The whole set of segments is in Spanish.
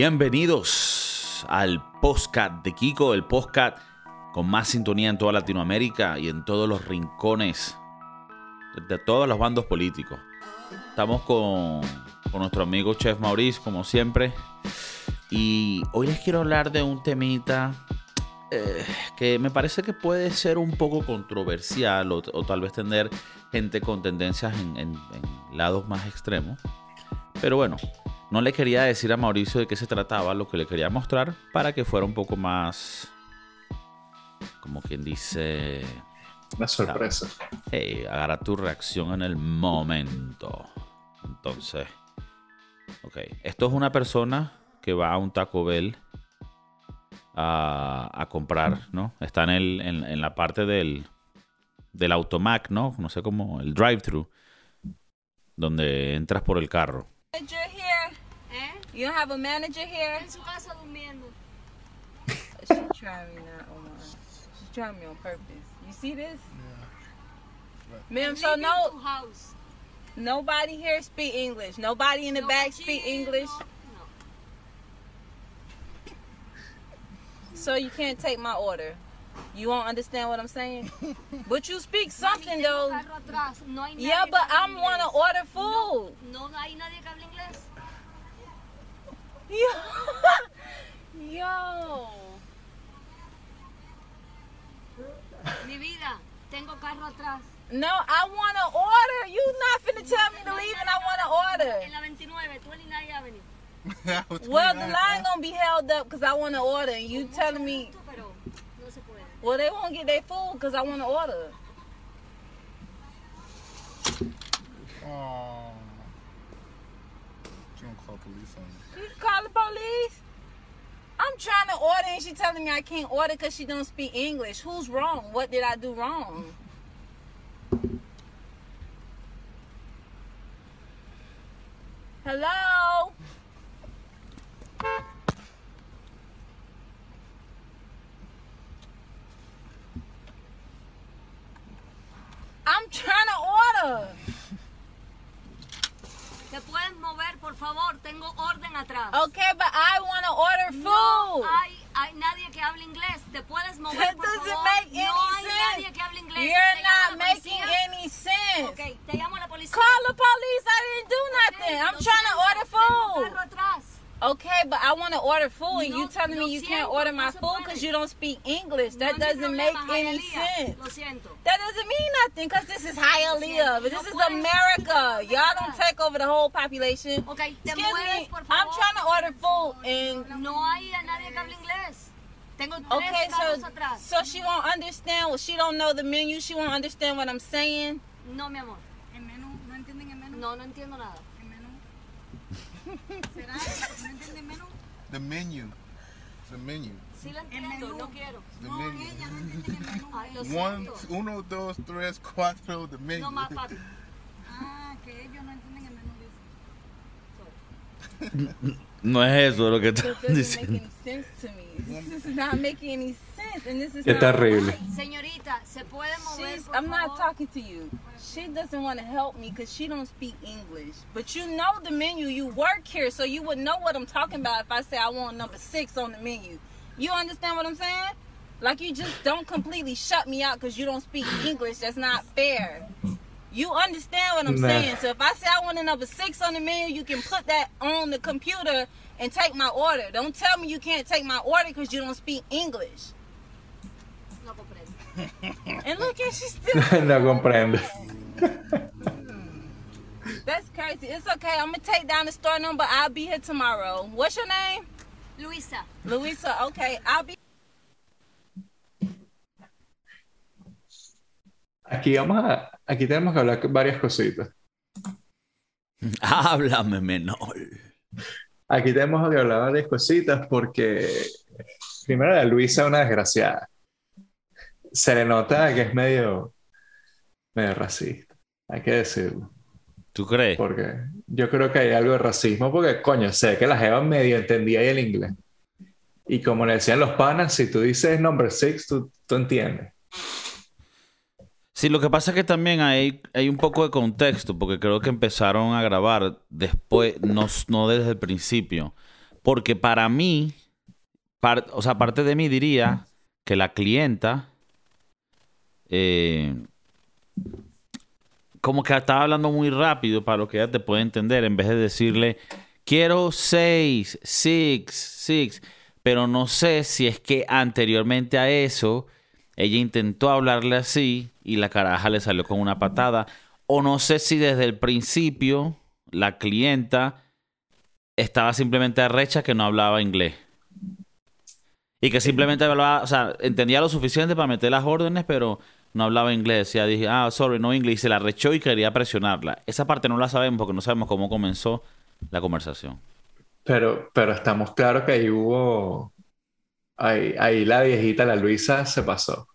Bienvenidos al podcast de Kiko, el podcast con más sintonía en toda Latinoamérica y en todos los rincones de todos los bandos políticos. Estamos con, con nuestro amigo Chef Maurice, como siempre. Y hoy les quiero hablar de un temita eh, que me parece que puede ser un poco controversial o, tal vez tener gente con tendencias en, lados más extremos. Pero bueno, no le quería decir a Mauricio de qué se trataba, lo que le quería mostrar para que fuera un poco más, como quien dice... Una sorpresa. Hey, agarra tu reacción en el momento. Entonces, ok, esto es una persona que va a un Taco Bell a, comprar, ¿no? Está en, el, en, la parte del, del automac, ¿no? No sé cómo, el drive-thru, donde entras por el carro. Manager here? You don't have a manager here? En su casa durmiendo. She trying me now, Omar. She's trying me on purpose. You see this? Yeah. Ma'am, so no. House. Nobody here speak English. Nobody in the no, back speak English. So you can't take my order. You won't understand what I'm saying? but you speak something though. yeah, but I'm want to order food. No, no hay nadie que hable inglés. Yo. Yo. Mi vida, tengo carro atrás. No, I want to order. You not finna tell me to leave and I want to order. En la 29, 29 Avenue. well, the line gonna be held up because I want to order, and you telling me. Well, they won't get their food because I want to order. Oh. You don't call police on me. You call the police? I'm trying to order and she telling me I can't order because she don't speak English. Who's wrong? What did I do wrong? Hello? I'm trying to order. ¿Te puedes mover, por favor? Tengo orden atrás. Okay, but I want to order food. No hay, hay nadie que hable inglés. ¿Te puedes mover, That por favor? make any no hay sense. nadie que hable inglés. You're not making Okay, but I want to order food, and No, you telling me you can't order my se food because you don't speak English. That No doesn't make problema, any Hialeah. sense. That doesn't mean nothing because this is Hialeah, but No this is puedes. America. Y'all don't take over the whole population. Okay, Excuse mueves, me, por I'm trying to order food and No hay a nadie que hable inglés. Tengo okay, so atrás. so she won't understand. Well, she don't know the menu. She won't understand what I'm saying. No, mi amor. ¿El menú? ¿No entienden el menú? No, no entiendo nada. ¿El menú? ¿Será? The menu. The menu. Sí entiendo, no quiero. The No, menu. ella no entiende el menú. Ay, lo One, siento. uno, dos, tres, cuatro. The menu. No más, papi. Ah, que ellos no entienden el menú. dice. No es eso lo que make diciendo. any sense to me. This is not making any sense, Qué terrible. Señorita, ¿se puede mover, She's, I'm not talking to you. She doesn't want to help me because she don't speak English. But you know the menu. You work here, so you would know what I'm talking about if I say I want number six on the menu. You understand what I'm saying? Like you just don't completely shut me out because you don't speak English. That's not fair. You understand what I'm Nah. saying? So if I say I want a number six on the menu, you can put that on the computer and take my order. Don't tell me you can't take my order because you don't speak English. No comprendo. And look at she's still. no comprendo. That's crazy. It's okay. I'm gonna take down the store number. I'll be here tomorrow. What's your name? Luisa, Luisa. Okay, I'll be. Aquí vamos a, aquí tenemos que hablar varias cositas. Háblame, menor. Aquí tenemos que hablar varias cositas porque primero la Luisa es una desgraciada. Se le nota que es medio, medio racista, hay que decirlo. ¿Tú crees? Porque yo creo que hay algo de racismo porque, coño, sé que la jeva medio entendía ahí el inglés. Y como le decían los panas, si tú dices number six, tú, tú entiendes. Sí, lo que pasa es que también hay, hay un poco de contexto, porque creo que empezaron a grabar después, no, no desde el principio. Porque para mí, par- o sea, parte de mí diría que la clienta eh, como que estaba hablando muy rápido para lo que ella te puede entender, en vez de decirle, quiero seis, six, six. Pero no sé si es que anteriormente a eso ella intentó hablarle así y la caraja le salió con una patada. O no sé si desde el principio la clienta estaba simplemente arrecha que no hablaba inglés. Y que simplemente hablaba, o sea, entendía lo suficiente para meter las órdenes, pero no hablaba inglés. Ya dije, ah, sorry, no inglés. Y se la arrechó y quería presionarla. Esa parte no la sabemos porque no sabemos cómo comenzó la conversación. Pero, pero estamos claros que ahí hubo. Ahí, ahí la viejita, la Luisa, se pasó.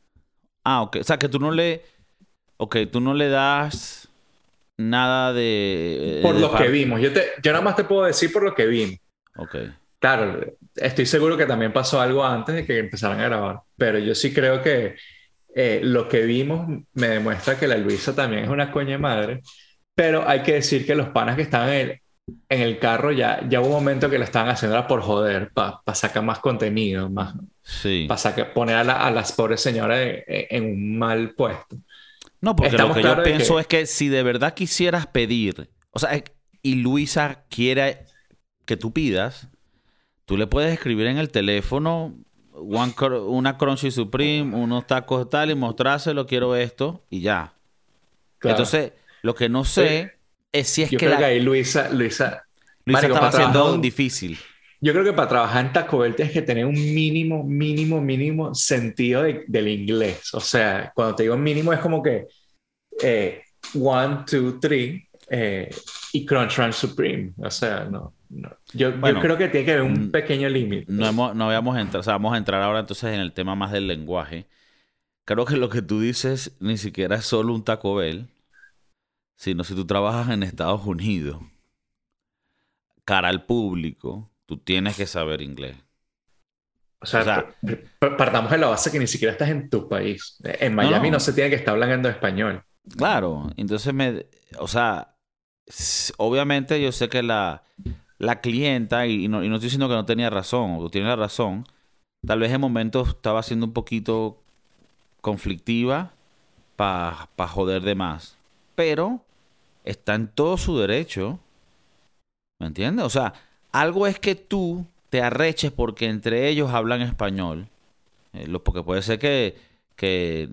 Ah, ok. O sea, que tú no le. Ok, tú no le das nada de. Por de lo que vimos. Yo, te, yo nada más te puedo decir por lo que vimos. Ok. Claro, estoy seguro que también pasó algo antes de que empezaran a grabar, pero yo sí creo que eh, lo que vimos me demuestra que la Luisa también es una coña madre, pero hay que decir que los panas que estaban en el, en el carro ya, ya hubo un momento que lo estaban haciendo por joder, para sacar más contenido, más, Sí. para poner a, la- a las pobres señoras en, en un mal puesto. No, porque Estamos lo que yo pienso que- es que si de verdad quisieras pedir, o sea, y Luisa quiere que tú pidas, tú le puedes escribir en el teléfono one una Crunchy Supreme, unos tacos tal y mostrárselo, quiero esto y ya. Claro. Entonces, lo que no sé es si es yo que creo la que ahí Luisa, Luisa, Luisa Marico, estaba haciendo un- difícil. Yo creo que para trabajar en Taco Bell tienes que tener un mínimo, mínimo, mínimo sentido de- del inglés. O sea, cuando te digo mínimo es como que eh, one, two, three eh, y Crunch Crunch Supreme. O sea, no. no. Yo, yo creo que tiene que haber un pequeño límite. No, hemos, no habíamos entrado, o sea, vamos a entrar ahora entonces en el tema más del lenguaje. Creo que lo que tú dices ni siquiera es solo un Taco Bell, sino si tú trabajas en Estados Unidos, cara al público, tú tienes que saber inglés. O sea, o partamos de la base que ni siquiera estás en tu país. En Miami no, no. se tiene que estar hablando español. Claro, entonces me, o sea, obviamente yo sé que la, la clienta, y no, y no estoy diciendo que no tenía razón, tú tienes la razón, tal vez en momentos estaba siendo un poquito conflictiva para joder de más, pero está en todo su derecho, ¿me entiendes? O sea, algo es que tú te arreches porque entre ellos hablan español, eh, lo- porque puede ser que, que,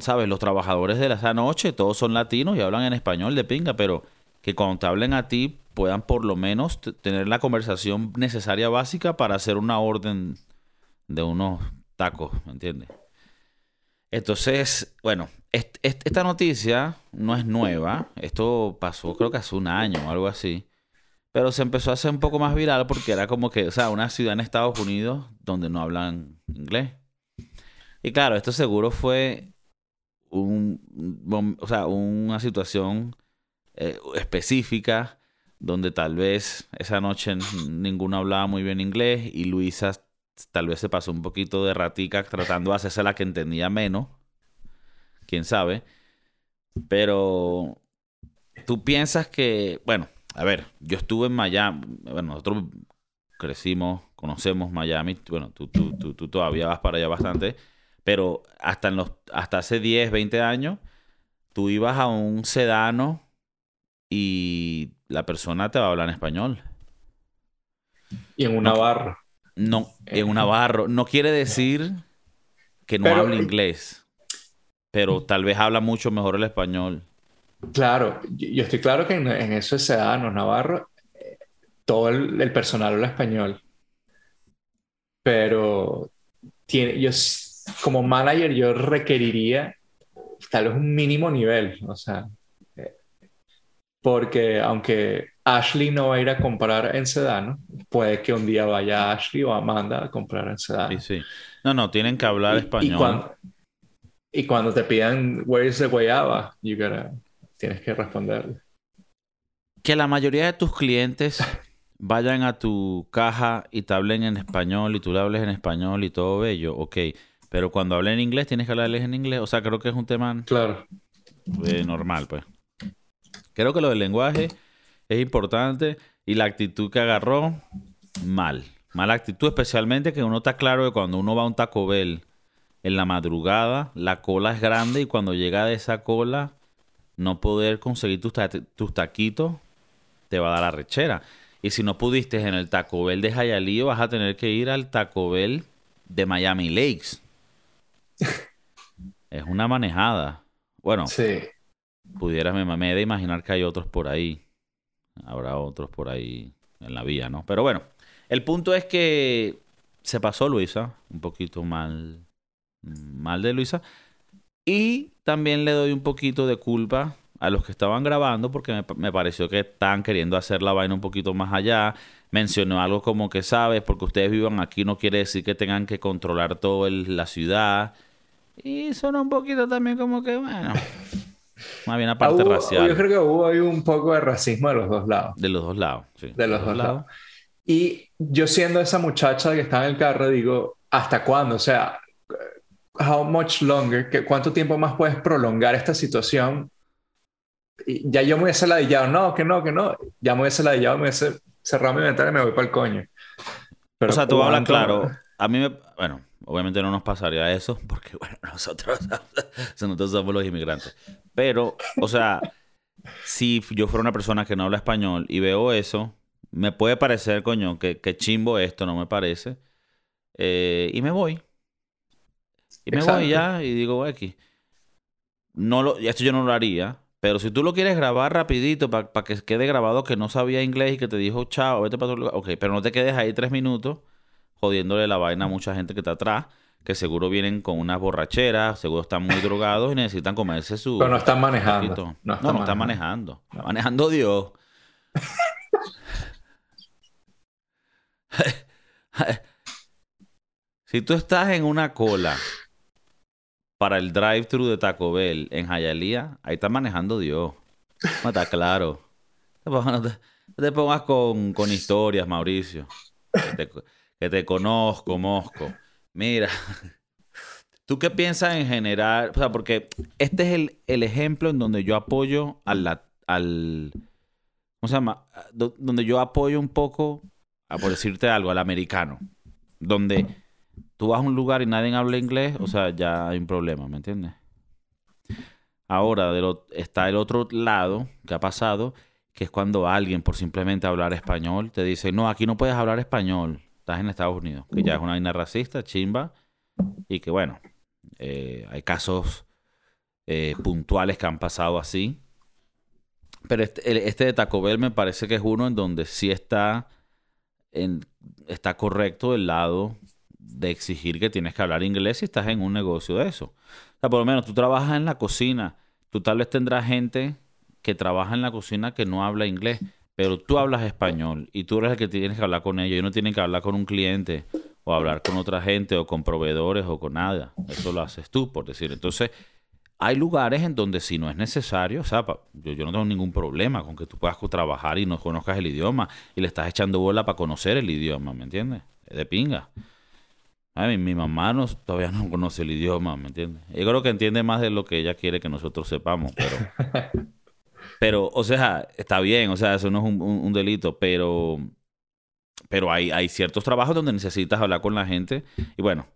¿sabes? Los trabajadores de la noche, todos son latinos y hablan en español de pinga, pero que cuando te hablen a ti puedan por lo menos tener la conversación necesaria básica para hacer una orden de unos tacos, ¿me entiendes? Entonces, bueno, est- est- esta noticia no es nueva, esto pasó creo que hace un año o algo así. Pero se empezó a hacer un poco más viral porque era como que, o sea, una ciudad en Estados Unidos donde no hablan inglés. Y claro, esto seguro fue un, o sea, una situación eh, específica donde tal vez esa noche ninguno hablaba muy bien inglés y Luisa tal vez se pasó un poquito de ratica tratando de hacerse la que entendía menos. Quién sabe. Pero tú piensas que, bueno, a ver, yo estuve en Miami, bueno, nosotros crecimos, conocemos Miami, bueno, tú, tú, tú todavía vas para allá bastante, pero hasta, en los, hasta hace 10, 20 años, tú ibas a un sedano y la persona te va a hablar en español. Y en una No. barra. No, en un navarro. No quiere decir que no Pero- hable inglés, pero tal vez habla mucho mejor el español. Claro, yo estoy claro que en, en eso es Sedano, Navarro, eh, todo el, el personal habla español. Pero tiene, yo como manager yo requeriría tal vez un mínimo nivel, o sea, eh, porque aunque Ashley no va a ir a comprar en Sedano, puede que un día vaya Ashley o Amanda a comprar en Sedano. Sí, sí. No, no, tienen que hablar Y- español. Y cuando, y cuando te pidan where is the guayaba, you gotta- tienes que responderle. Que la mayoría de tus clientes vayan a tu caja y te hablen en español y tú le hables en español y todo bello, ok. Pero cuando hablen en inglés tienes que hablarles en inglés. O sea, creo que es un tema Claro. eh, normal, pues. Creo que lo del lenguaje es importante y la actitud que agarró mal. Mala actitud, especialmente que uno está claro que cuando uno va a un Taco Bell en la madrugada, la cola es grande y cuando llega de esa cola, no poder conseguir tus, ta- tus taquitos te va a dar la rechera. Y si no pudiste en el Taco Bell de Hialeah, vas a tener que ir al Taco Bell de Miami Lakes. Es una manejada. Bueno, Sí. pudieras, me, de imaginar que hay otros por ahí. Habrá otros por ahí en la vía, ¿no? Pero bueno, el punto es que se pasó Luisa, un poquito mal, mal de Luisa. Y también le doy un poquito de culpa a los que estaban grabando porque me, me pareció que estaban queriendo hacer la vaina un poquito más allá. Mencionó algo como que sabes, porque ustedes vivan aquí no quiere decir que tengan que controlar toda la ciudad. Y sonó un poquito también como que, bueno, más bien aparte hubo- racial. Yo creo que hubo ahí un poco de racismo de los dos lados. De los dos lados, sí. De los dos lados. Y yo siendo esa muchacha que estaba en el carro, digo, ¿hasta cuándo? O sea, how much longer? ¿Qué- ¿Cuánto tiempo más puedes prolongar esta situación? Y ya yo me hubiese ladillado, no, que no, que no. Ya me hubiese ladillado, me hubiese cerrado mi ventana y me voy para el coño. Pero o sea, tú hablas claro. A mí me... Bueno, obviamente no nos pasaría eso porque, bueno, nosotros, nosotros somos los inmigrantes. Pero, o sea, si yo fuera una persona que no habla español y veo eso, me puede parecer, coño, que, que chimbo esto, no me parece. Eh, y me voy. Y me Exacto. voy ya y digo, aquí. No lo, esto yo no lo haría. Pero si tú lo quieres grabar rapidito para que quede grabado que no sabía inglés y que te dijo chao, vete para otro lugar. Ok, pero no te quedes ahí tres minutos jodiéndole la vaina a mucha gente que está atrás, que seguro vienen con unas borracheras, seguro están muy drogados y necesitan comerse su... Pero no están manejando. No están no, están manejando. Está manejando Dios. si tú estás en una cola para el drive-thru de Taco Bell en Hialeah, ahí está manejando Dios. No está claro. No te, pongas con, con historias, Mauricio. Te, que te conozco, Mosco. Mira, ¿tú qué piensas en general? O sea, porque este es el, el ejemplo en donde yo apoyo al, al ¿cómo se llama? Do- Donde yo apoyo un poco, a por decirte algo, al americano. Donde tú vas a un lugar y nadie habla inglés, o sea, ya hay un problema, ¿me entiendes? Ahora está el otro lado que ha pasado, que es cuando alguien por simplemente hablar español te dice, no, aquí no puedes hablar español, estás en Estados Unidos, que ya es una vaina racista, chimba, y que bueno, eh, hay casos eh, puntuales que han pasado así. Pero este, este de Taco Bell me parece que es uno en donde sí está, en- está correcto el lado de exigir que tienes que hablar inglés si estás en un negocio de eso. O sea, por lo menos tú trabajas en la cocina, tú tal vez tendrás gente que trabaja en la cocina que no habla inglés, pero tú hablas español y tú eres el que tienes que hablar con ellos y no tienen que hablar con un cliente o hablar con otra gente o con proveedores o con nada. Eso lo haces tú, por decir. Entonces, hay lugares en donde si no es necesario, o sea, yo, no tengo ningún problema con que tú puedas trabajar y no conozcas el idioma y le estás echando bola para conocer el idioma, ¿me entiendes? Es de pinga. Ay, mi, mi mamá todavía no conoce el idioma, ¿me entiendes? Yo creo que entiende más de lo que ella quiere que nosotros sepamos, pero... pero, o sea, está bien, o sea, eso no es un, un- delito, pero... Pero hay, hay ciertos trabajos donde necesitas hablar con la gente y bueno,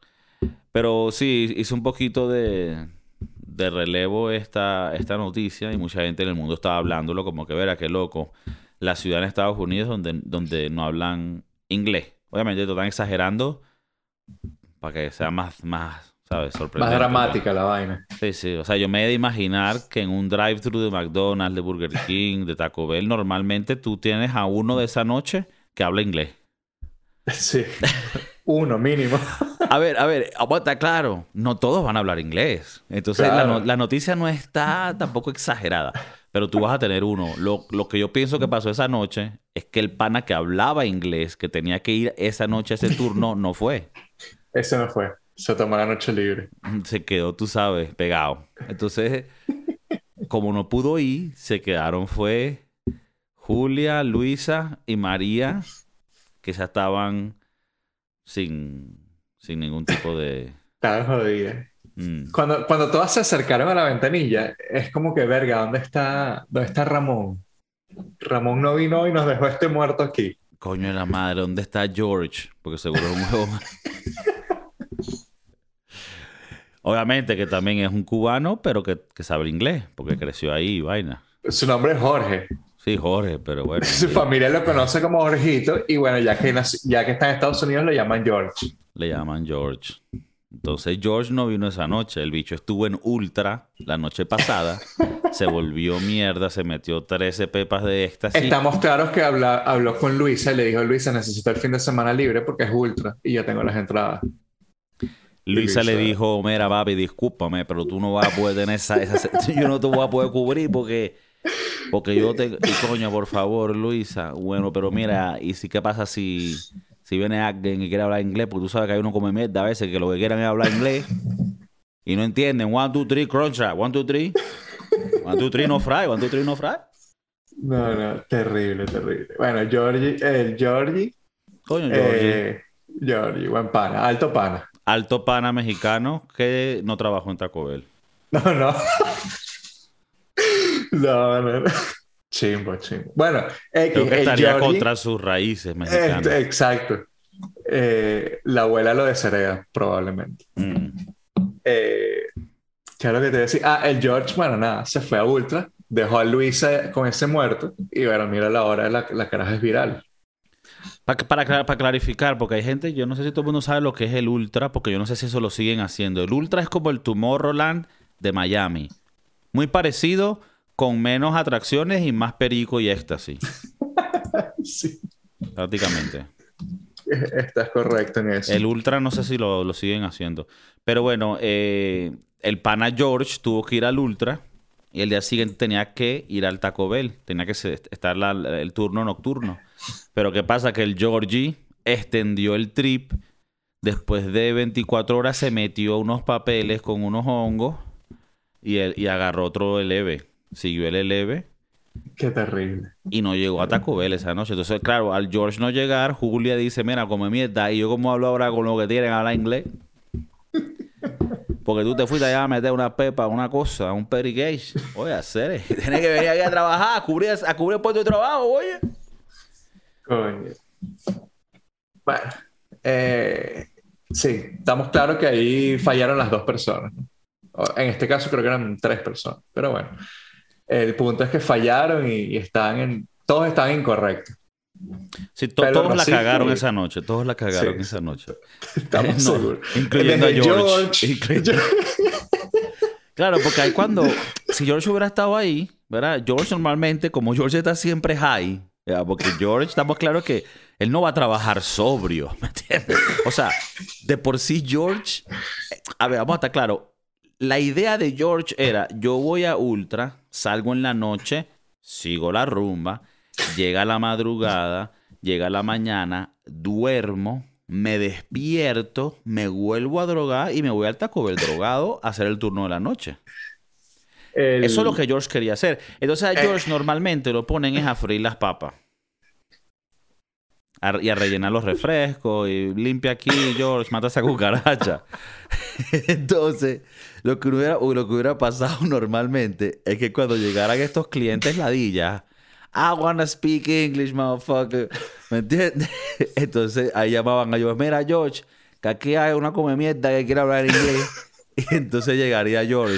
pero sí, hice un poquito de, de relevo esta, esta noticia y mucha gente en el mundo estaba hablándolo como que, verá, qué loco. La ciudad en Estados Unidos donde, donde no hablan inglés. Obviamente te están exagerando para que sea más, más ¿sabes? Más Sorprendente. dramática la vaina. Sí, sí. O sea, yo me he de imaginar que en un drive-thru de McDonald's, de Burger King, de Taco Bell, normalmente tú tienes a uno de esa noche que habla inglés. Sí. Uno mínimo. A ver, a ver, vamos a estar claro, no todos van a hablar inglés. Entonces la, Claro. no- la noticia no está tampoco exagerada, pero tú vas a tener uno. Lo, lo que yo pienso que pasó esa noche es que el pana que hablaba inglés, que tenía que ir esa noche a ese turno, no fue. Ese no fue. Se tomó la noche libre. Se quedó, tú sabes, pegado. Entonces, como no pudo ir, se quedaron fue Julia, Luisa y María, que ya estaban sin, sin ningún tipo de... Estaba jodida. mm. Cuando, cuando todas se acercaron a la ventanilla, es como que, verga, ¿dónde está, dónde está Ramón? Ramón no vino y nos dejó este muerto aquí. Coño de la madre, ¿dónde está George? Porque seguro es un huevón. Obviamente que también es un cubano, pero que, que sabe inglés, porque creció ahí y vaina. Su nombre es Jorge. Sí, Jorge, pero bueno. Su familia lo conoce como Jorgito y bueno, ya que, ya que está en Estados Unidos lo llaman George. le llaman George. Entonces George no vino esa noche. El bicho estuvo en Ultra la noche pasada. se volvió mierda, se metió 13 pepas de éxtasis. Estamos claros que habla- habló con Luisa y le dijo, Luisa, necesito el fin de semana libre porque es ultra y yo tengo las entradas. Luisa le dijo, mira, papi, discúlpame, pero tú no vas a poder tener esa... esa- yo no te voy a poder cubrir porque... Porque yo te... Coño, por favor, Luisa. Bueno, pero mira, ¿y si qué pasa si... Si viene alguien y quiere hablar inglés? Porque tú sabes que hay uno come mierda a veces que lo que quieran es hablar inglés. Y no entienden. One, two, three, crunch. One, two, three. One, two, three, no fry. One, two, three, no fry. No, no, terrible, terrible. Bueno, Georgie, el Georgie, Coño, Georgie. eh, Georgie, buen pana, alto pana. Alto pana mexicano que no trabajó en Taco Bell. No, no. No, no, no. Chimbo, chimbo. Bueno, X, Creo que el estaría contra sus raíces mexicanas. Este, exacto. Eh, la abuela lo deshereda, probablemente. Mm. Eh, ¿qué es lo que te decía? Ah, el George, bueno, nada, se fue a Ultra, dejó a Luisa con ese muerto y bueno, mira la hora, la, la caraja es viral. Pa- Para, cla- para clarificar, porque hay gente, yo no sé si todo el mundo sabe lo que es el Ultra, porque yo no sé si eso lo siguen haciendo. El Ultra es como el Tomorrowland de Miami. Muy parecido, con menos atracciones y más perico y éxtasis, Sí, prácticamente. estás correcto en eso. El Ultra no sé si lo, lo siguen haciendo. Pero bueno, eh, el pana George tuvo que ir al Ultra y el día siguiente tenía que ir al Taco Bell. Tenía que estar la- el turno nocturno. Pero ¿qué pasa? Que el Georgie extendió el trip. Después de 24 horas se metió unos papeles con unos hongos y, el- y agarró otro eleve. Siguió el eleve Qué terrible. y no llegó a Taco Bell esa noche. Entonces, claro, al George no llegar, Julia dice, mira, come mierda. Y yo como hablo ahora con lo que tienen, hablar inglés. Porque tú te fuiste allá a meter una pepa, una cosa, un perigage. Oye, hacer, tienes que venir aquí a trabajar, a cubrir, a cubrir el puesto de trabajo, oye. Coño. Bueno, eh, sí, estamos claros que ahí fallaron las dos personas. ¿no? En este caso creo que eran tres personas, pero bueno, el punto es que fallaron y, y están en, todos estaban incorrectos. Sí, to- Pero todos la racista cagaron esa noche, todos la cagaron Sí, esa noche. Estamos No, seguros. incluyendo Desde a George. Incluyendo- Yo- Claro, porque ahí cuando, si George hubiera estado ahí, ¿verdad? George normalmente, como George está siempre high. Porque George, estamos claros que él no va a trabajar sobrio, ¿me entiendes? O sea, de por sí George, a ver, vamos a estar claro, la idea de George era, yo voy a Ultra, salgo en la noche, sigo la rumba, llega la madrugada, llega la mañana, duermo, me despierto, me vuelvo a drogar y me voy al Taco Bell drogado a hacer el turno de la noche. El- Eso es lo que George quería hacer. Entonces a Eh. George normalmente lo ponen es a freír las papas. A- y a rellenar los refrescos y limpia aquí, George, mata esa cucaracha. Entonces, lo que, hubiera, lo que hubiera pasado normalmente es que cuando llegaran estos clientes ladillas, I wanna speak English, motherfucker. ¿Me entiendes? Entonces ahí llamaban a George, mira George, que aquí hay una come mierda que quiere hablar inglés. Y entonces llegaría George.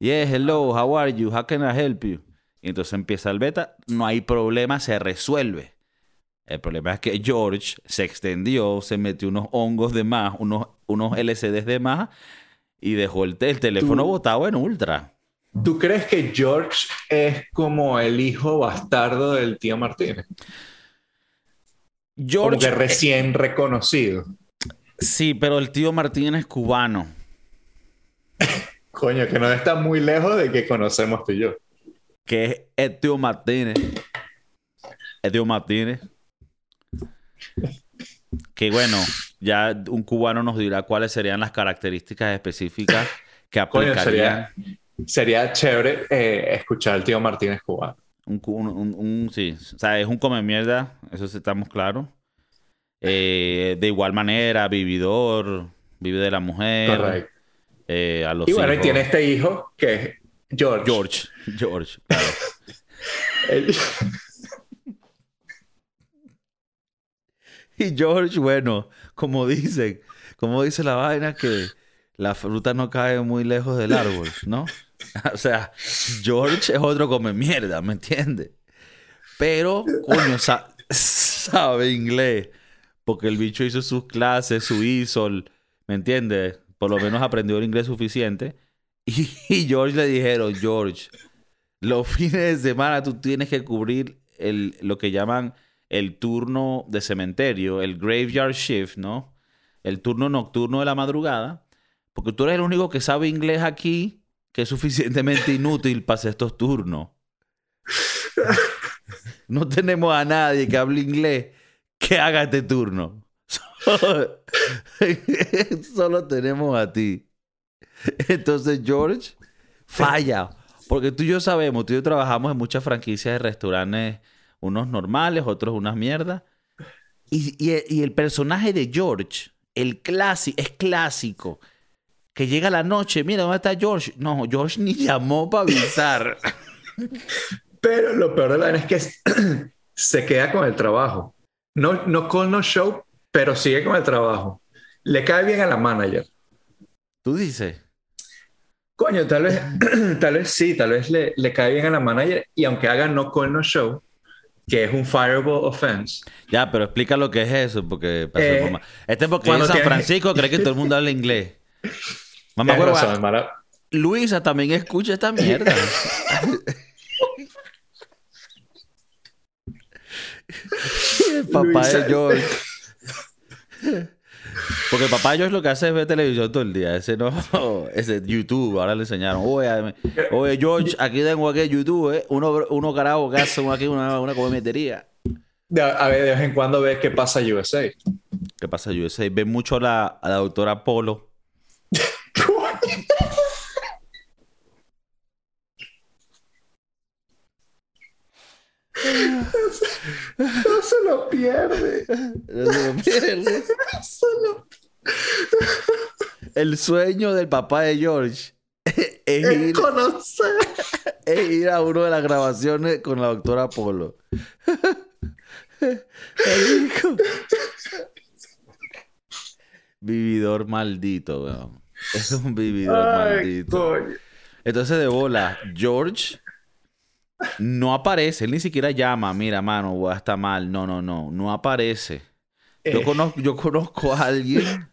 Yes, hello, how are you? How can I help you? Y entonces empieza el beta, no hay problema, se resuelve. El problema es que George se extendió, se metió unos hongos de más, unos, unos LCDs de más y dejó el, el teléfono Tú- botado en ultra. ¿Tú crees que George es como el hijo bastardo del tío Martínez? Como George, que recién reconocido. sí, pero el tío Martín es cubano. Coño, que no está muy lejos de que conocemos tú y yo. que es el tío Martínez. El tío Martínez. Que bueno, ya un cubano nos dirá cuáles serían las características específicas que Coño, aplicarían. sería, sería chévere eh, escuchar al tío Martínez cubano. Un, cu- un- un- un- sí, o sea, es un come mierda, eso sí estamos claros. Eh, de igual manera, vividor, vive de la mujer. Correcto. Eh, a los Y bueno, y hijos. tiene este hijo que es George. George, George, claro. El- Y George, bueno, como dicen, como dice la vaina que la fruta no cae muy lejos del árbol, ¿no? O sea, George es otro come mierda, ¿me entiendes? Pero, coño, sa- sabe inglés. Porque el bicho hizo sus clases, su ISOL, ¿me entiendes? Por lo menos aprendió el inglés suficiente. Y, y George le dijeron, George, los fines de semana tú tienes que cubrir el, lo que llaman el turno de cementerio, el graveyard shift, ¿no? El turno nocturno de la madrugada. Porque tú eres el único que sabe inglés aquí que es suficientemente inútil para hacer estos turnos. No tenemos a nadie que hable inglés que haga este turno. Solo, tenemos a ti. Entonces George falla. Porque tú y yo sabemos, tú y yo trabajamos en muchas franquicias de restaurantes, unos normales, otros unas mierdas. Y, el personaje de George, el clásico, es clásico. Que llega la noche, mira, ¿dónde está George? No, George ni llamó para avisar. Pero lo peor de la vaina es que se queda con el trabajo. No, no con no show, pero sigue con el trabajo. Le cae bien a la manager. Tú dices. Coño, tal vez, tal vez sí, tal vez le, le cae bien a la manager y aunque haga no call no show, que es un fireable offense, Ya, pero explica lo que es eso, porque... para Eh, este es porque cuando en San tienes- Francisco cree que todo el mundo habla inglés. Mamá, razón, Mara. Luisa también escucha esta mierda. el papá Luisa- de George. Porque George lo que hace es ver televisión todo el día. Ese no, ese YouTube, ahora le enseñaron. Oye, oye George, aquí tengo aquí YouTube, ¿eh? Uno, uno carajo que aquí una, una cometería. A ver, de vez en cuando ves qué pasa USA. ¿Qué pasa, USA? Ve mucho a la, a la doctora Polo. No se lo pierde. No se lo pierde. Se lo- El sueño del papá de George es Es ir, conocer. es ir a una de las grabaciones con la doctora Polo. Marico. Vividor maldito, weón. Es un vividor Ay, maldito. coño. Entonces, de bola, George no aparece. Él ni siquiera llama. Mira, mano, voy a estar mal. No, no, no. No aparece. Yo Eh. conozco, yo conozco a alguien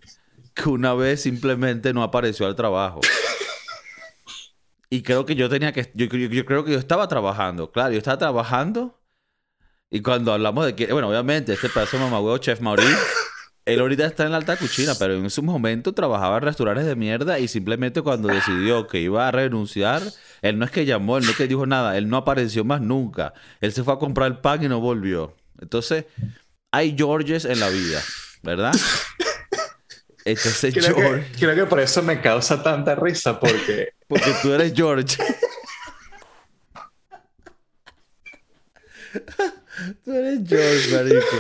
que una vez simplemente no apareció al trabajo. Y creo que yo tenía que... Yo, yo- yo creo que yo estaba trabajando. Claro, yo estaba trabajando. Y cuando hablamos de que... Bueno, obviamente, este pedazo de mamagüevo, Chef Maurice... Él ahorita está en la alta cuchina, pero en ese momento trabajaba en restaurantes de mierda y simplemente cuando decidió que iba a renunciar, él no es que llamó, él no es que dijo nada, él no apareció más nunca. Él se fue a comprar el pan y no volvió. Entonces, hay Georges en la vida, ¿verdad? Entonces, Creo George, que, creo que por eso me causa tanta risa, porque porque tú eres George. tú eres George, marico.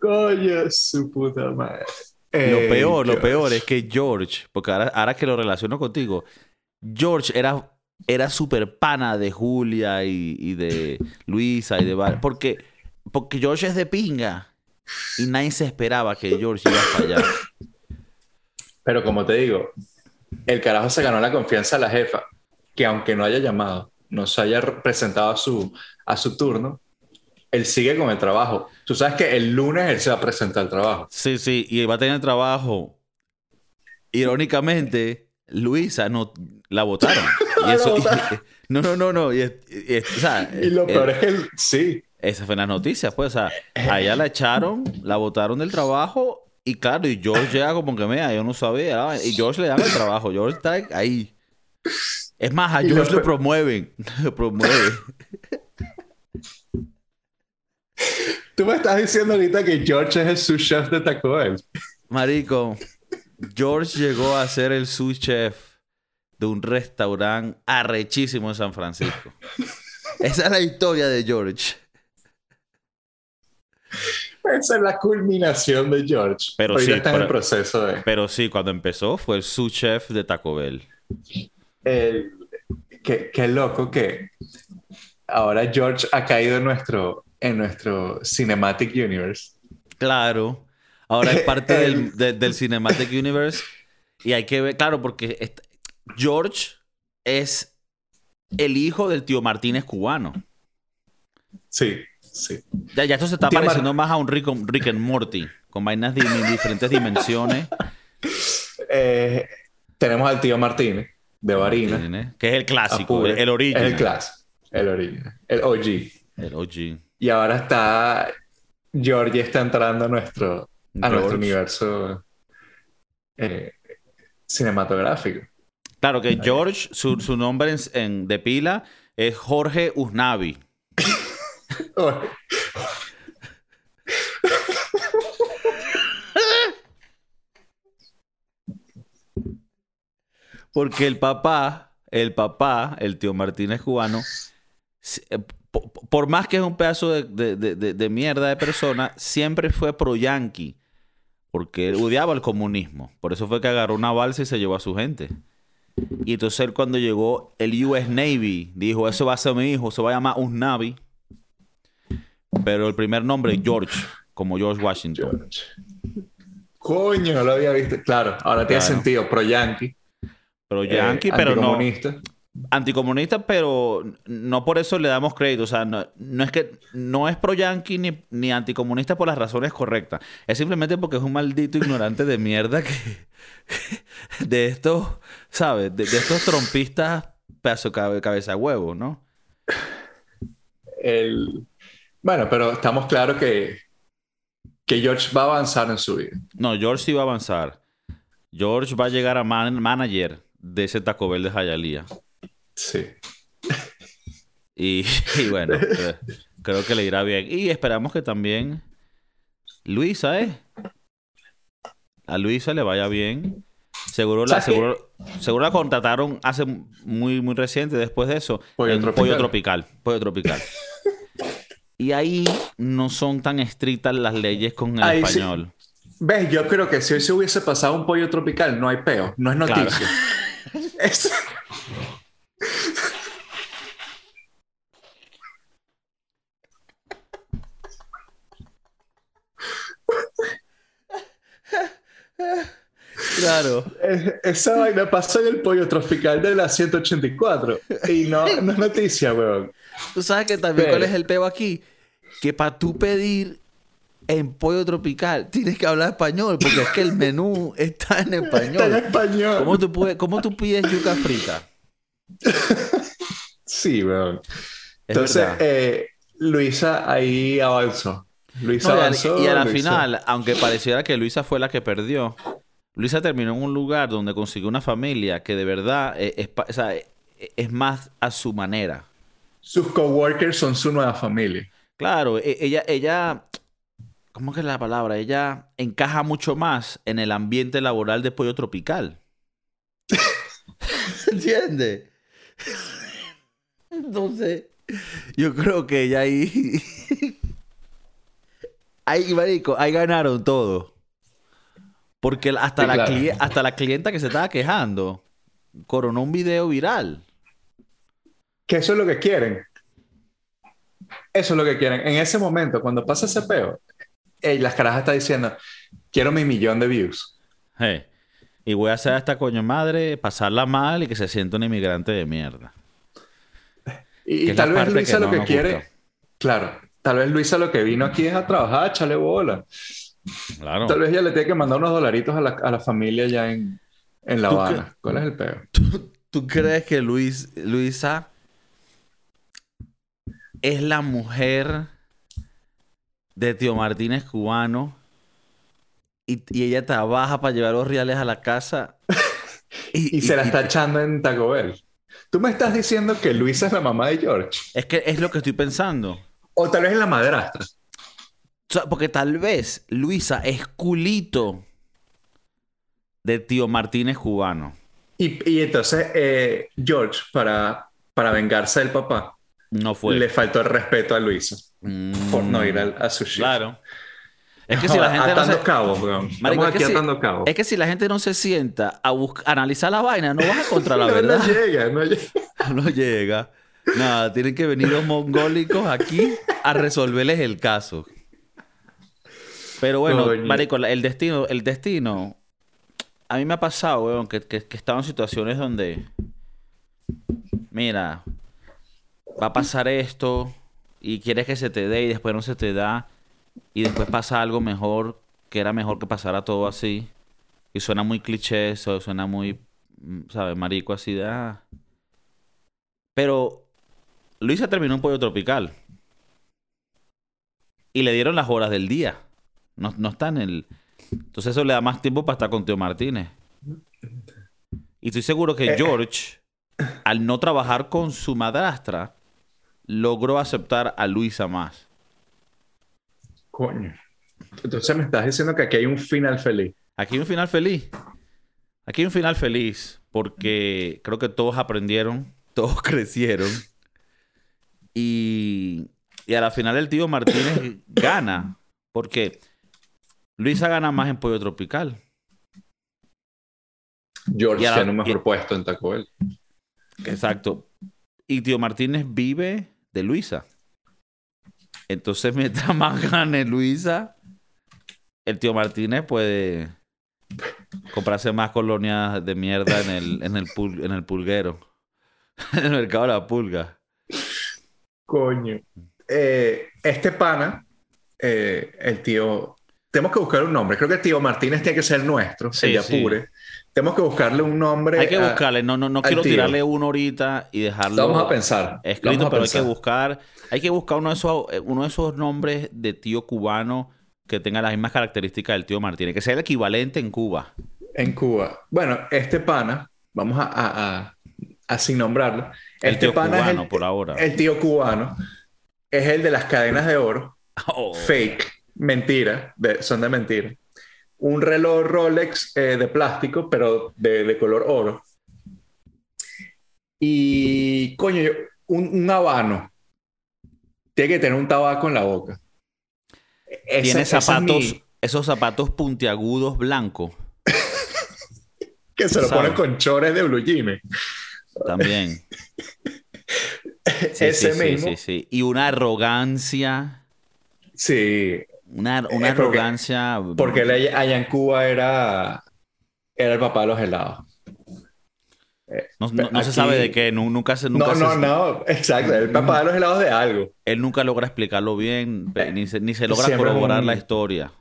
coño, su puta madre. Lo peor, lo peor es que George, porque ahora, ahora que lo relaciono contigo, George era, era súper pana de Julia y, y de Luisa y de Val- porque, porque George es de pinga y nadie se esperaba que George iba a fallar. Pero como te digo, el carajo se ganó la confianza de la jefa, que aunque no haya llamado, no se haya re- presentado a su, a su turno, él sigue con el trabajo. Tú sabes que el lunes él se va a presentar al trabajo. Sí, sí, y va a tener trabajo. Irónicamente, Luisa no la votaron. Y eso, votaron. no, no, no, no. Y, y es- o sea, Y lo eh, peor es que él, sí, Esas fueron las noticias, pues. O sea, a ella la echaron, la botaron del trabajo. Y claro, y George llega como que, mira, yo no sabía. Y George le dan el trabajo. George está ahí. Es más, a George lo promueven. Lo promueven. Tú me estás diciendo ahorita que George es el sous chef de Taco Bell. Marico, George llegó a ser el sous chef de un restaurante arrechísimo en San Francisco. Esa es la historia de George. Esa es la culminación de George. Pero ahorita sí, está en el pero- proceso de... Pero sí, cuando empezó fue el sous chef de Taco Bell. Eh, qué, qué loco que ahora George ha caído en nuestro, en nuestro Cinematic Universe. Claro. Ahora es parte El- del, de- del Cinematic Universe. Y hay que ver, claro, porque George es el hijo del tío Martínez cubano. Sí, sí. Ya, ya esto se está Tío Mar- pareciendo más a un Rick, Rick and Morty, con vainas de diferentes dimensiones. Eh, tenemos al tío Martínez, de. ¿Tiene? Que es el clásico, el. Es el clásico, el original, el OG. El OG. Y ahora está, Georgie está entrando a nuestro, a nuestro George. universo eh, cinematográfico. Claro que George, su, su nombre en, en- de pila es Jorge Usnavi. Porque el papá, el papá, el tío Martínez cubano, eh, po- po- por más que es un pedazo de, de- de- de- mierda de persona, siempre fue pro-yanqui. Porque él odiaba el comunismo. Por eso fue que agarró una balsa y se llevó a su gente. Y entonces cuando llegó el US Navy, dijo, eso va a ser mi hijo, se va a llamar Usnavi. Pero el primer nombre es George, como George Washington. George. Coño, lo había visto. Claro, ahora tiene Claro. sentido, pro-yankee. Pero eh, yankee, pero no... anticomunista. anticomunista, pero no por eso le damos crédito. O sea, no, no es que no es pro yankee ni, ni anticomunista por las razones correctas. Es simplemente porque es un maldito ignorante de mierda que de estos, ¿sabes? De, de estos trompistas pedazo de cabe- cabeza huevo, ¿no? El... Bueno, pero estamos claros que, que George va a avanzar en su vida. No, George sí va a avanzar. George va a llegar a man- manager de ese Taco Bell de Hialeah. Sí. Y, y bueno, creo que le irá bien. Y esperamos que también Luisa, ¿eh? A Luisa le vaya bien. Seguro la, seguro, seguro la contrataron hace muy, muy reciente después de eso. Pollo en Tropical. Pollo Tropical. Pollo Tropical. y ahí no son tan estrictas las leyes con el Ahí sí. español. ¿Ves? Yo creo que si hoy se hubiese pasado un pollo tropical, no hay peo, no es Claro. noticia. Es- Claro. es- Esa vaina pasó en el pollo tropical de la 184 y no, no es noticia, weón. Tú sabes que también Pero- cuál es el peo aquí. Que para tú pedir en pollo tropical tienes que hablar español porque es que el menú está en Está en español. español. ¿Cómo tú, puedes, ¿Cómo tú pides yuca frita? Sí, weón. Es Entonces, eh, Luisa ahí avanzó. Luisa No, avanzó. al- y a la Luisa- final, aunque pareciera que Luisa fue la que perdió, Luisa terminó en un lugar donde consiguió una familia que de verdad eh, es, pa- o sea, eh, es más a su manera. Sus coworkers son su nueva familia. Claro, e- ella, ella, ¿cómo que es la palabra? Ella encaja mucho más en el ambiente laboral de pollo tropical. ¿Entiendes? Entonces, yo creo que ella ahí. ahí, marico, ahí ganaron todo. Porque hasta, Sí, la claro. cli- hasta la clienta que se estaba quejando coronó un video viral. Que eso es lo que quieren. Eso es lo que quieren. En ese momento, cuando pasa ese peo, las carajas está diciendo, quiero mi millón de views. Hey, Y voy a hacer a esta coño madre pasarla mal y que se sienta un inmigrante de mierda. Y, tal vez Luisa lo que quiere, gusta. claro, tal vez Luisa lo que vino aquí es a trabajar, echarle bola. Claro. Tal vez ella le tiene que mandar unos dolaritos a la, a la familia ya en, en La ¿Tú Habana. ¿Cuál es el peo? ¿Tú crees que Luis, Luisa es la mujer de Tío Martínez cubano y, y ella trabaja para llevar los reales a la casa? Y se la está echando en Taco Bell. Tú me estás diciendo que Luisa es la mamá de George. Es que es lo que estoy pensando. O tal vez es la madrastra. O sea, porque tal vez Luisa es culito de Tío Martínez cubano. Y, y entonces eh, George, para, para vengarse del papá, No fue. le faltó el respeto a Luisa por no ir al- a, su. Claro. Es que si la gente no se... cabos, weón. Marico, Estamos es que aquí si- atando cabos. Es que si la gente no se sienta a buscar, a analizar la vaina, no vas a encontrar la No, verdad. No llega, no llega. No llega. Nada, tienen que venir los mongólicos aquí a resolverles el caso. Pero bueno, Coño. marico, el destino, el destino, a mí me ha pasado, weón, que, que, que he estado en situaciones donde, mira, va a pasar esto y quieres que se te dé y después no se te da y después pasa algo mejor, que era mejor que pasara todo así. Y suena muy cliché eso, suena muy, mm, ¿sabes? Marico así de... ah. Pero Luisa terminó en Pollo Tropical. Y le dieron las horas del día. No, no está en el... Entonces eso le da más tiempo para estar con Teo Martínez. Y estoy seguro que Eh. George, al no trabajar con su madrastra, logró aceptar a Luisa más. Coño. Entonces me estás diciendo que aquí hay un final feliz. Aquí hay un final feliz. Aquí hay un final feliz porque creo que todos aprendieron, todos crecieron. Y, y a la final el tío Martínez gana. Porque Luisa gana más en Pollo Tropical. George tiene un mejor y- puesto en Taco Bell. Exacto. Y tío Martínez vive de Luisa. Entonces, mientras más gane Luisa, el tío Martínez puede comprarse más colonias de mierda en el, en el, pul- en el pulguero. en el mercado de la pulga. Coño. Eh, este pana, eh, el tío. Tenemos que buscar un nombre. Creo que el tío Martínez tiene que ser nuestro, Sí, el de sí. Apure. Tenemos que buscarle un nombre. Hay que a- buscarle. No, no, no quiero tío. tirarle uno ahorita y dejarlo Lo vamos a pensar. escrito, a pero hay que buscar. Hay que buscar uno de esos, eh, uno de esos nombres de tío cubano que tenga las mismas características del tío Martínez, que sea el equivalente en Cuba. En Cuba. Bueno, este pana, vamos a- a sin nombrarlo. El Este tío pana cubano, es el, por ahora. el tío cubano. Es el de las cadenas de oro. Oh. Fake. Mentira. de- son de mentira. Un reloj Rolex eh, de plástico, pero de, de color oro. Y, coño, yo- un, un habano. Tiene que tener un tabaco en la boca. Ese- Tiene ese es zapatos, mi- esos zapatos puntiagudos blancos que se lo ¿sabe? pone con chores de blue jeans. también. Sí, Ese sí, sí, mismo. sí, sí. Y una arrogancia, Sí, una, una Eh, porque- arrogancia. porque él allá allá en Cuba era, era el papá de los helados. no, no- no se sabe de qué, nu- nunca se, nunca No, se- no, no, exacto, el papá de los helados de algo. Él nunca logra explicarlo bien, ni se, ni se logra Siempre es corroborar un- la historia.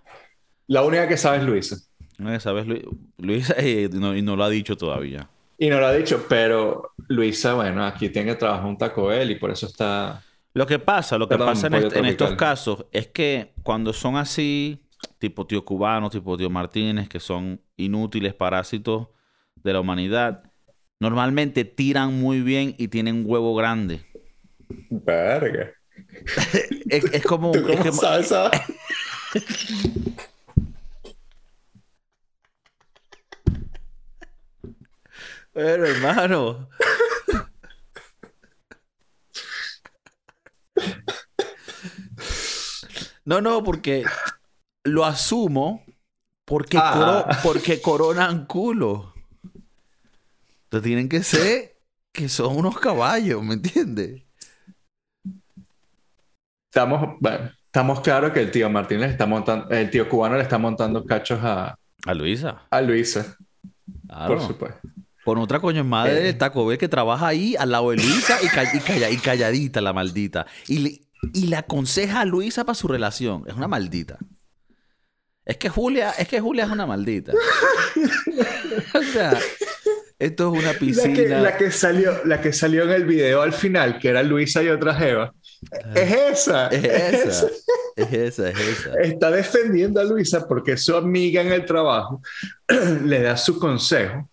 La única que sabe es Luisa. No, ¿Sabes? Lu- Luis eh, no, y no lo ha dicho todavía. Y no lo ha dicho, pero Luisa, bueno, aquí tiene que trabajar un Taco Bell y por eso está... Lo que pasa, lo que Perdón, pasa en, estos casos es que cuando son así, tipo tío cubano, tipo tío Martínez, que son inútiles parásitos de la humanidad, normalmente tiran muy bien y tienen un huevo grande. Verga. Es, es como... ¿Tú cómo esa? Pero hermano. No, no, porque lo asumo porque, Ah. coro- porque coronan culo. Entonces tienen que ser que son unos caballos, ¿me entiendes? Estamos, bueno, estamos claros que el tío Martínez está montando, el tío cubano le está montando cachos a, A Luisa. a Luisa, Claro. por supuesto. Con otra coño madre Eh. de Taco Bell que trabaja ahí al lado de Luisa y, y calla- y calladita la maldita. Y le, y le aconseja a Luisa para su relación. Es una maldita. Es que Julia, es que Julia es una maldita. o sea, esto es una La piscina. que, la que salió, la que salió en el video al final, que era Luisa y otra Jeva, es esa. Es esa. Es esa, es esa. Está defendiendo a Luisa porque su amiga en el trabajo le da su consejo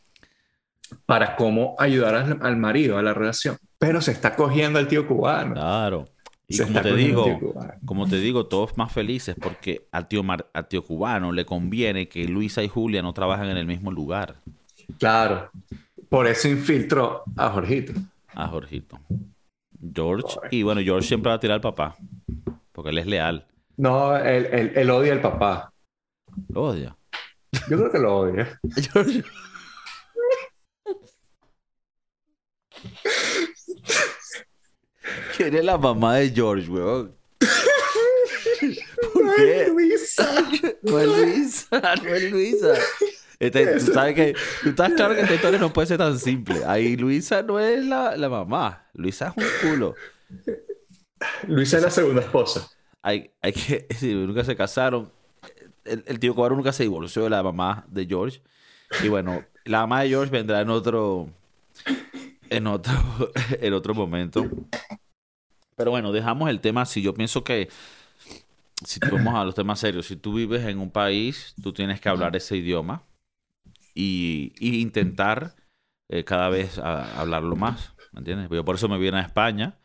para cómo ayudar al, al marido, a la relación. Pero se está cogiendo al tío cubano. Claro. Y Se como te digo, cubano. como te digo, todos más felices porque al tío, Mar- al tío cubano le conviene que Luisa y Julia no trabajan en el mismo lugar. Claro. Por eso infiltró a Jorgito. a Jorgito. George. Y bueno, George siempre va a tirar al papá. Porque él es leal. No, él, él- él odia al papá. Lo odia. Yo creo que lo odia. George. ¿Quién es la mamá de George, weón? ¿Por qué? Luisa. No es Luisa, no es Luisa. Este, tú sabes que tú estás claro que esta historia no puede ser tan simple. Ahí Luisa no es la, la mamá. Luisa es un culo. Luisa es la segunda esposa. Hay, hay que, sí, nunca se casaron. El, el tío Cobaro nunca se divorció de la mamá de George. Y bueno, la mamá de George vendrá en otro, en otro, en otro momento. Pero bueno, dejamos el tema así. Yo pienso que si vamos a los temas serios, si tú vives en un país, tú tienes que hablar ese idioma y, y intentar eh, cada vez a- hablarlo más. ¿Me entiendes? Yo por eso me vine a España,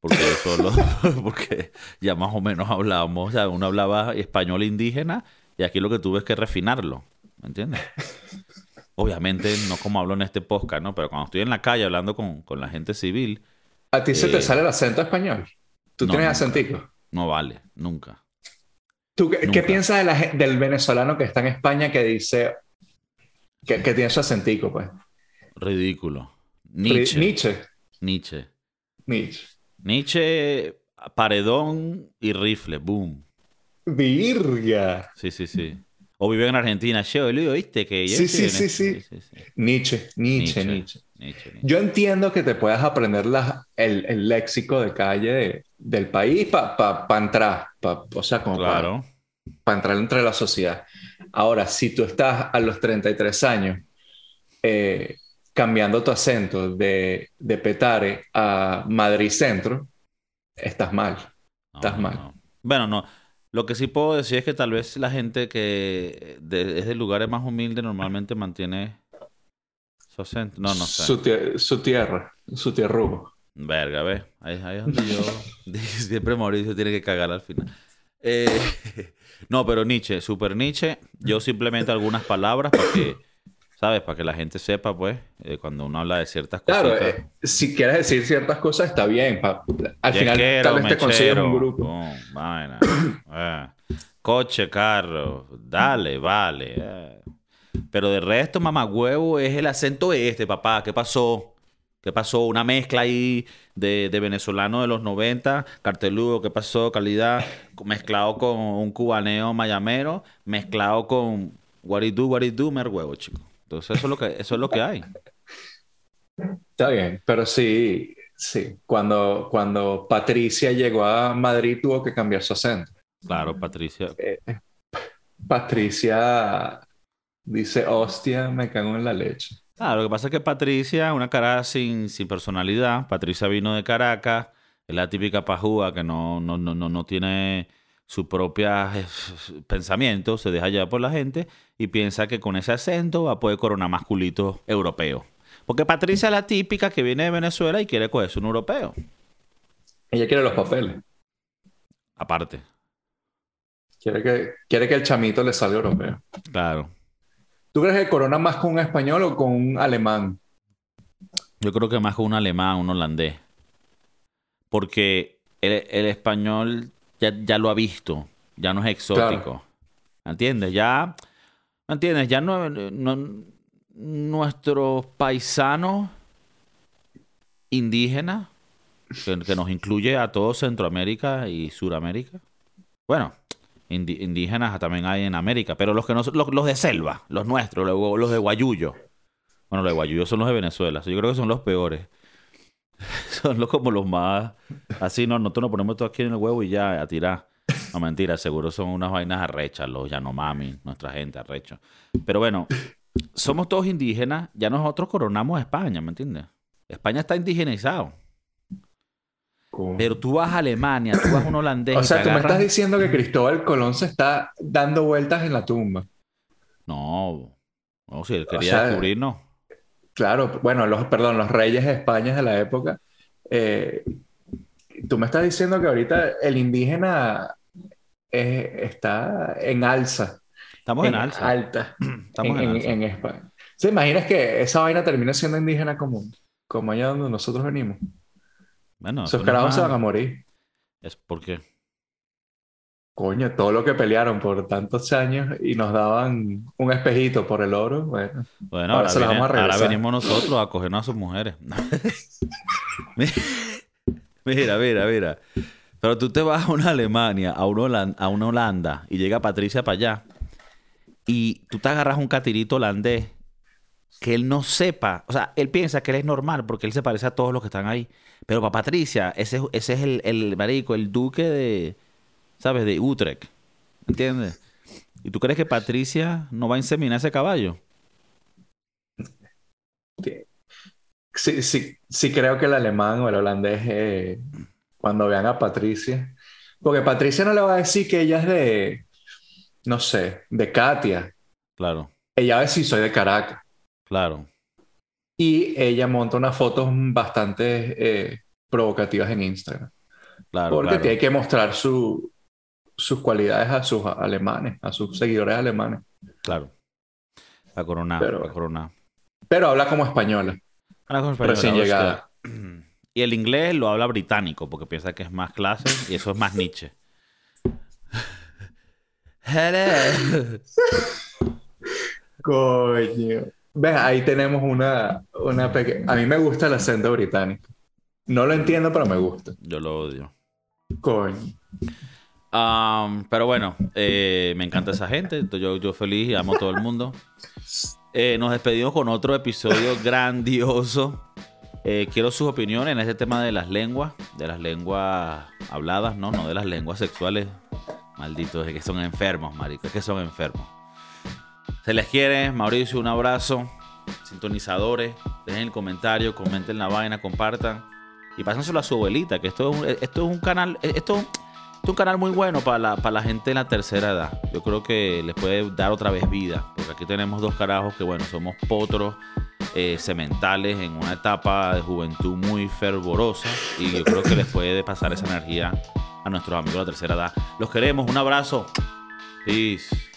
porque yo solo, porque ya más o menos hablábamos, o sea, uno hablaba español indígena y aquí lo que tuve es que refinarlo. ¿Me entiendes? Obviamente no como hablo en este podcast, ¿no? Pero cuando estoy en la calle hablando con, con la gente civil, ¿A ti se te Eh, sale el acento español? ¿Tú no, tienes nunca. acentico? no vale, nunca. ¿Tú qué, piensas de la gen- del venezolano que está en España que dice que, que tiene su acentico, pues? Ridículo. Ri- Nietzsche. Nietzsche. Nietzsche. Nietzsche. Nietzsche, paredón y rifle, boom. Virga. Sí, sí, sí. O vive en Argentina, boludo, ¿viste? Que yo Sí, sí, sí, sí. Nietzsche, Nietzsche, Nietzsche. Yo entiendo que te puedas aprender la- el, el léxico de calle de- del país para pa, pa entrar, pa- o sea, como para entrar entre la sociedad. Ahora, si tú estás a los 33 años eh, cambiando tu acento de, de Petare a Madrid Centro, estás mal. Estás no, mal. no. Bueno, no. Lo que sí puedo decir es que tal vez la gente que de- es de lugares más humildes normalmente mantiene No, no sé. Su, tie- su tierra, su tierrugo. Verga, ve. Ahí, ahí es donde yo. Siempre Mauricio tiene que cagar al final. Eh, no, pero Nietzsche, super Nietzsche. Yo simplemente algunas palabras para que, ¿sabes? Para que la gente sepa, pues, eh, cuando uno habla de ciertas cosas. Claro, eh, si quieres decir ciertas cosas está bien. pa- al final tal vez te consigues un grupo. vaina. Coche, carro, dale, vale. Eh. Pero de resto, mamagüevo, es el acento este, papá. ¿Qué pasó? ¿Qué pasó? Una mezcla ahí de, de venezolano de los 90, carteludo, ¿qué pasó? Calidad, mezclado con un cubaneo mayamero, mezclado con what it do, what it do, merhuevo, chico. Entonces eso es lo que, eso es lo que hay. Está bien, pero sí, sí. Cuando, cuando Patricia llegó a Madrid tuvo que cambiar su acento. Claro, Patricia. Patricia dice, hostia, me cago en la leche. Ah, lo que pasa es que Patricia una cara sin, sin personalidad. Patricia vino de Caracas, es la típica pajúa que no, no, no, no, no tiene su propia eh, pensamiento, se deja llevar por la gente y piensa que con ese acento va a poder coronar más culitos europeos. Porque Patricia es la típica que viene de Venezuela y quiere cogerse un europeo. Ella quiere los papeles. Aparte, Quiere que, quiere que el chamito le salga europeo. claro. ¿Tú crees que corona más con un español o con un alemán? Yo creo que más con un alemán, un holandés. Porque el, el español ya, ya lo ha visto, ya no es exótico. ¿Entiendes? Ya, ¿me entiendes? Ya no, no- nuestros paisanos indígenas, que, que nos incluye a todo Centroamérica y Suramérica. Bueno, indígenas también hay en América, pero los que no, los, de selva, los nuestros, los, los de Guayuyo. Bueno, los de Guayuyo son los de Venezuela. Yo creo que son los peores. Son los como los más... Así, no, nosotros nos ponemos todo aquí en el huevo y ya, a tirar. No, mentira, seguro son unas vainas arrechas, los Yanomami, nuestra gente arrecho. Pero bueno, somos todos indígenas, ya nosotros coronamos a España, ¿me entiendes? España está indigenizado. Pero tú vas a Alemania, tú vas a un holandés O sea, tú me agarras- estás diciendo que Cristóbal Colón se está dando vueltas en la tumba. No, no, si él quería sea, descubrirnos. Claro, bueno, los, perdón, los reyes de España de la época. eh, tú me estás diciendo que ahorita el indígena eh, está en alza. Estamos en, alza. Alta. Estamos en, en, alza. en España. ¿Se imaginas que esa vaina termina siendo indígena común? Como allá donde nosotros venimos. Bueno, Esos eso no es carajos se van a morir. Es porque Coño, todo lo que pelearon por tantos años y nos daban un espejito por el oro, bueno. Bueno, Ahora ahora, viene- vamos a ahora venimos nosotros a cogernos a sus mujeres. mira, mira, mira. Pero tú te vas a una Alemania, a una, a una Holanda, y llega Patricia para allá, y tú te agarras un catirito holandés que él no sepa, o sea, él piensa que él es normal porque él se parece a todos los que están ahí. Pero para Patricia, ese, es- ese es el, el marico, el duque de, ¿sabes? De Utrecht. ¿Entiendes? ¿Y tú crees que Patricia no va a inseminar ese caballo? Sí, sí, sí creo que el alemán o el holandés, eh, cuando vean a Patricia, porque Patricia no le va a decir que ella es de, no sé, de Katia. Claro, Ella va a decir soy de Caracas. Claro. Y ella monta unas fotos bastante eh, provocativas en Instagram. Claro, Porque claro. tiene que mostrar su- sus cualidades a sus alemanes, a sus seguidores alemanes. Claro. La corona, Pero- la corona. Pero habla como española, Habla con español, recién llegada. Y el inglés lo habla británico porque piensa que es más clase y eso es más Nietzsche. Hello. Coño. Ven, ahí tenemos una, una pequeña... A mí me gusta el acento británico. No lo entiendo, pero me gusta. Yo lo odio. Coño. Pero bueno, eh, me encanta esa gente. Yo, yo feliz y amo a todo el mundo. Eh, nos despedimos con otro episodio grandioso. Eh, quiero sus opiniones en este tema de las lenguas, de las lenguas habladas, no, no de las lenguas sexuales. Malditos, es que son enfermos, marico, es que son enfermos. Se les quiere, Mauricio, un abrazo. Sintonizadores, dejen el comentario, comenten la vaina, compartan. Y pásenselo a su abuelita, que esto es un, esto es un canal, esto, es un canal muy bueno para la, para la gente en la tercera edad. Yo creo que les puede dar otra vez vida. Porque aquí tenemos dos carajos que, bueno, somos potros eh, sementales en una etapa de juventud muy fervorosa. Y yo creo que les puede pasar esa energía a nuestros amigos de la tercera edad. Los queremos. Un abrazo. Peace.